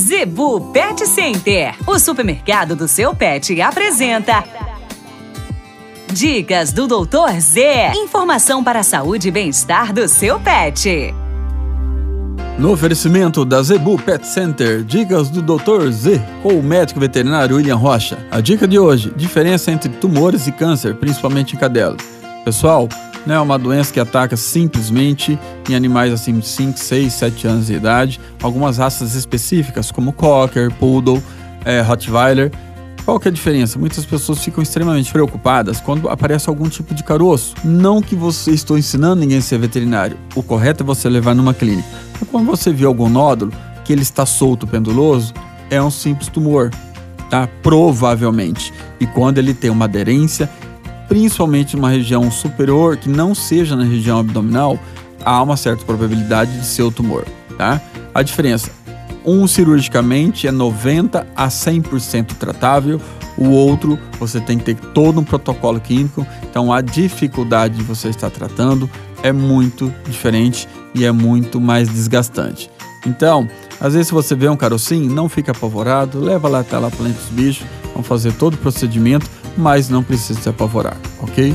Zebu Pet Center, o supermercado do seu pet, apresenta. Dicas do Doutor Z. Informação para a saúde e bem-estar do seu pet. No oferecimento da Zebu Pet Center, dicas do Dr. Z com o médico veterinário William Rocha. A dica de hoje: diferença entre tumores e câncer, principalmente em cadelas. Pessoal, não é uma doença que ataca simplesmente em animais acima de 5, 6, 7 anos de idade. Algumas raças específicas, como Cocker, Poodle, é, Rottweiler. Qual que é a diferença? Muitas pessoas ficam extremamente preocupadas quando aparece algum tipo de caroço. Não que você estou ensinando ninguém a ser veterinário. O correto é você levar numa clínica. Mas quando você vê algum nódulo que ele está solto, penduloso, é um simples tumor, tá? Provavelmente. E quando ele tem uma aderência principalmente numa região superior que não seja na região abdominal, há uma certa probabilidade de ser o tumor, tá? A diferença, um cirurgicamente é 90 a 100% tratável, o outro você tem que ter todo um protocolo clínico, então a dificuldade de você estar tratando é muito diferente e é muito mais desgastante. Então, às vezes se você vê um carocinho, não fica apavorado, leva lá até lá para dos bichos, vamos fazer todo o procedimento mas não precisa se apavorar, ok?